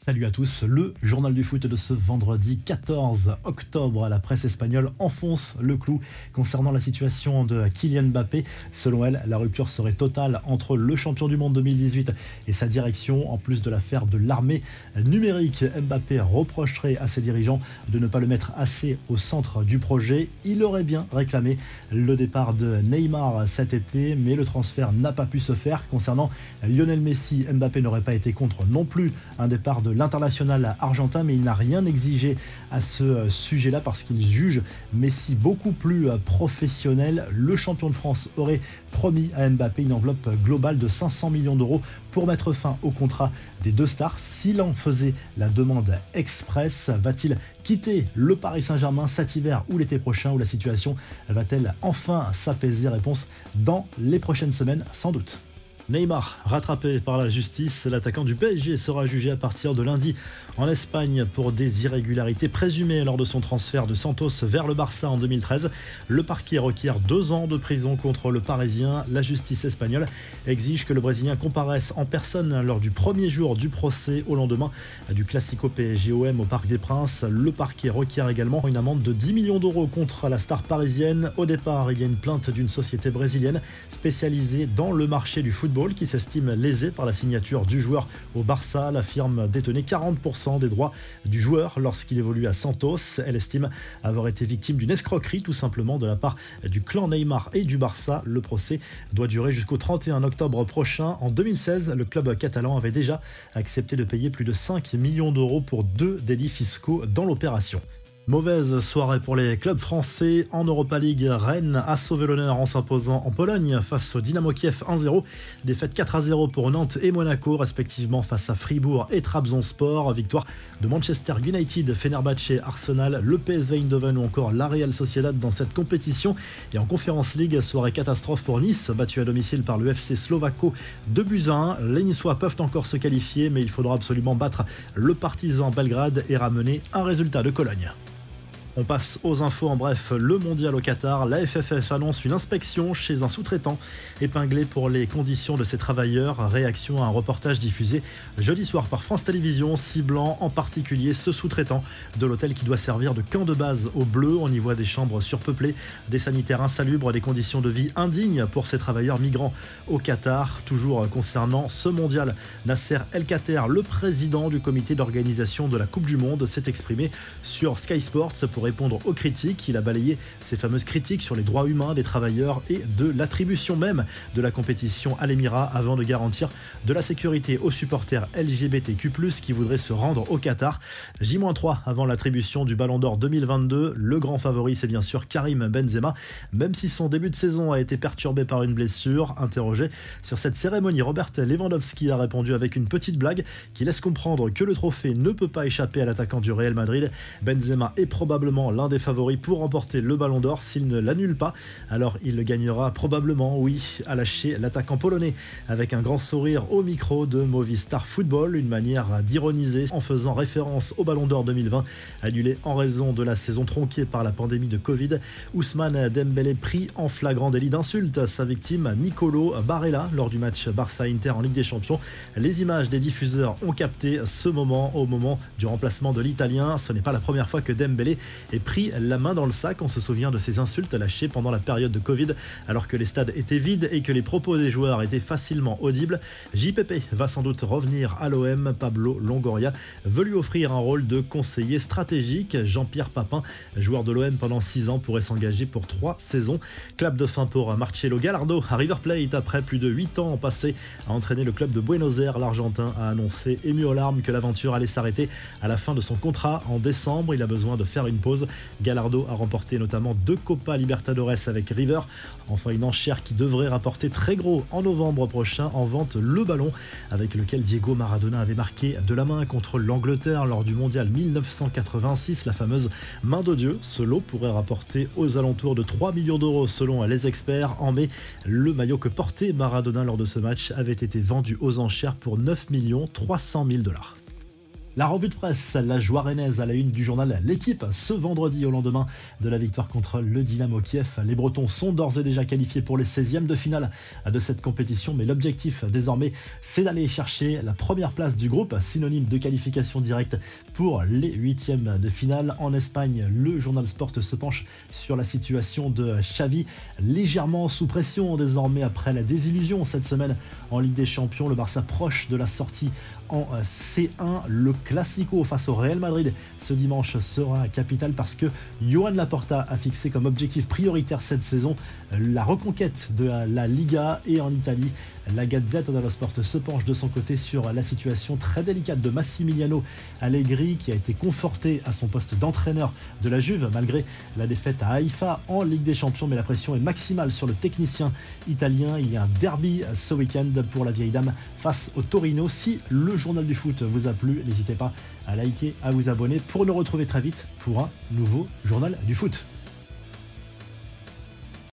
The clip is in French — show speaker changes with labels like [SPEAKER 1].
[SPEAKER 1] Salut à tous, le journal du foot de ce vendredi 14 octobre. La presse espagnole enfonce le clou concernant la situation de Kylian Mbappé. Selon elle, la rupture serait totale entre le champion du monde 2018 et sa direction. En plus de l'affaire de l'armée numérique, Mbappé reprocherait à ses dirigeants de ne pas le mettre assez au centre du projet. Il aurait bien réclamé le départ de Neymar cet été, mais le transfert n'a pas pu se faire. Concernant Lionel Messi, Mbappé n'aurait pas été contre non plus un départ de l'international argentin, mais il n'a rien exigé à ce euh, sujet-là parce qu'il juge Messi beaucoup plus euh, professionnel. Le champion de France aurait promis à Mbappé une enveloppe globale de 500 millions d'euros pour mettre fin au contrat des deux stars. S'il en faisait la demande express, va-t-il quitter le Paris Saint-Germain cet hiver ou l'été prochain où la situation va-t-elle enfin s'apaiser? Réponse dans les prochaines semaines, sans doute. Neymar, rattrapé par la justice, l'attaquant du PSG sera jugé à partir de lundi en Espagne pour des irrégularités présumées lors de son transfert de Santos vers le Barça en 2013. Le parquet requiert deux ans de prison contre le Parisien. La justice espagnole exige que le Brésilien comparaisse en personne lors du premier jour du procès au lendemain du Classico PSG-OM au Parc des Princes. Le parquet requiert également une amende de 10 millions d'euros contre la star parisienne. Au départ, il y a une plainte d'une société brésilienne spécialisée dans le marché du football qui s'estime lésé par la signature du joueur au Barça. La firme détenait 40% des droits du joueur lorsqu'il évolue à Santos. Elle estime avoir été victime d'une escroquerie tout simplement de la part du clan Neymar et du Barça. Le procès doit durer jusqu'au 31 octobre prochain. En 2016, le club catalan avait déjà accepté de payer plus de 5 millions d'euros pour deux délits fiscaux dans l'opération. Mauvaise soirée pour les clubs français en Europa League. Rennes a sauvé l'honneur en s'imposant en Pologne face au Dynamo Kiev 1-0. Défaite 4 0 pour Nantes et Monaco, respectivement face à Fribourg et Trabzonspor. Victoire de Manchester United, Fenerbahce, Arsenal, le PSV Eindhoven ou encore la Real Sociedad dans cette compétition. Et en Conférence League, soirée catastrophe pour Nice, battu à domicile par le FC Slovako de Buzyn. Les Niçois peuvent encore se qualifier, mais il faudra absolument battre le Partizan Belgrade et ramener un résultat de Cologne. On passe aux infos en bref. Le mondial au Qatar, la FFF annonce une inspection chez un sous-traitant épinglé pour les conditions de ses travailleurs. Réaction à un reportage diffusé jeudi soir par France Télévisions, ciblant en particulier ce sous-traitant de l'hôtel qui doit servir de camp de base aux Bleus. On y voit des chambres surpeuplées, des sanitaires insalubres, des conditions de vie indignes pour ces travailleurs migrants au Qatar. Toujours concernant ce mondial, Nasser El Khater, le président du comité d'organisation de la Coupe du Monde, s'est exprimé sur Sky Sports pour répondre aux critiques. Il a balayé ces fameuses critiques sur les droits humains des travailleurs et de l'attribution même de la compétition à l'Émirat avant de garantir de la sécurité aux supporters LGBTQ+, qui voudraient se rendre au Qatar. J-3 avant l'attribution du Ballon d'Or 2022. Le grand favori, c'est bien sûr Karim Benzema, même si son début de saison a été perturbé par une blessure. Interrogé sur cette cérémonie, Robert Lewandowski a répondu avec une petite blague qui laisse comprendre que le trophée ne peut pas échapper à l'attaquant du Real Madrid. Benzema est probablement l'un des favoris pour remporter le ballon d'or s'il ne l'annule pas. Alors il le gagnera probablement, oui, à lâcher l'attaquant polonais avec un grand sourire au micro de Movistar Football, une manière d'ironiser en faisant référence au ballon d'or 2020 annulé en raison de la saison tronquée par la pandémie de Covid. Ousmane Dembélé pris en flagrant délit d'insulte sa victime Nicolo Barella lors du match Barça-Inter en Ligue des Champions. Les images des diffuseurs ont capté ce moment au moment du remplacement de l'Italien. Ce n'est pas la première fois que Dembélé et pris la main dans le sac. On se souvient de ces insultes lâchées pendant la période de Covid alors que les stades étaient vides et que les propos des joueurs étaient facilement audibles. JPP va sans doute revenir à l'OM. Pablo Longoria veut lui offrir un rôle de conseiller stratégique. Jean-Pierre Papin, joueur de l'OM pendant 6 ans, pourrait s'engager pour 3 saisons. Clap de fin pour Marcelo Gallardo à River Plate après plus de 8 ans passés à entraîner le club de Buenos Aires. L'Argentin a annoncé ému aux larmes que l'aventure allait s'arrêter à la fin de son contrat en décembre. Il a besoin de faire une pause Gallardo a remporté notamment deux Copa Libertadores avec River. Enfin, une enchère qui devrait rapporter très gros en novembre prochain en vente le ballon avec lequel Diego Maradona avait marqué de la main contre l'Angleterre lors du mondial 1986, la fameuse main de Dieu. Ce lot pourrait rapporter aux alentours de 3 millions d'euros selon les experts. En mai, le maillot que portait Maradona lors de ce match avait été vendu aux enchères pour 9 300 000 dollars. La revue de presse, la joie rennaise à la une du journal L'équipe ce vendredi au lendemain de la victoire contre le Dynamo Kiev. Les Bretons sont d'ores et déjà qualifiés pour les 16e de finale de cette compétition, mais l'objectif désormais c'est d'aller chercher la première place du groupe, synonyme de qualification directe pour les 8e de finale. En Espagne, le journal Sport se penche sur la situation de Xavi, légèrement sous pression désormais après la désillusion cette semaine en Ligue des Champions. Le Barça proche de la sortie en C1. Le Classico face au Real Madrid ce dimanche sera capital parce que Johan Laporta a fixé comme objectif prioritaire cette saison la reconquête de la Liga et en Italie. La Gazette dello Sport se penche de son côté sur la situation très délicate de Massimiliano Allegri qui a été conforté à son poste d'entraîneur de la Juve malgré la défaite à Haïfa en Ligue des Champions mais la pression est maximale sur le technicien italien. Il y a un derby ce week-end pour la vieille dame face au Torino. Si le journal du foot vous a plu, n'hésitez pas à liker, à vous abonner pour nous retrouver très vite pour un nouveau journal du foot.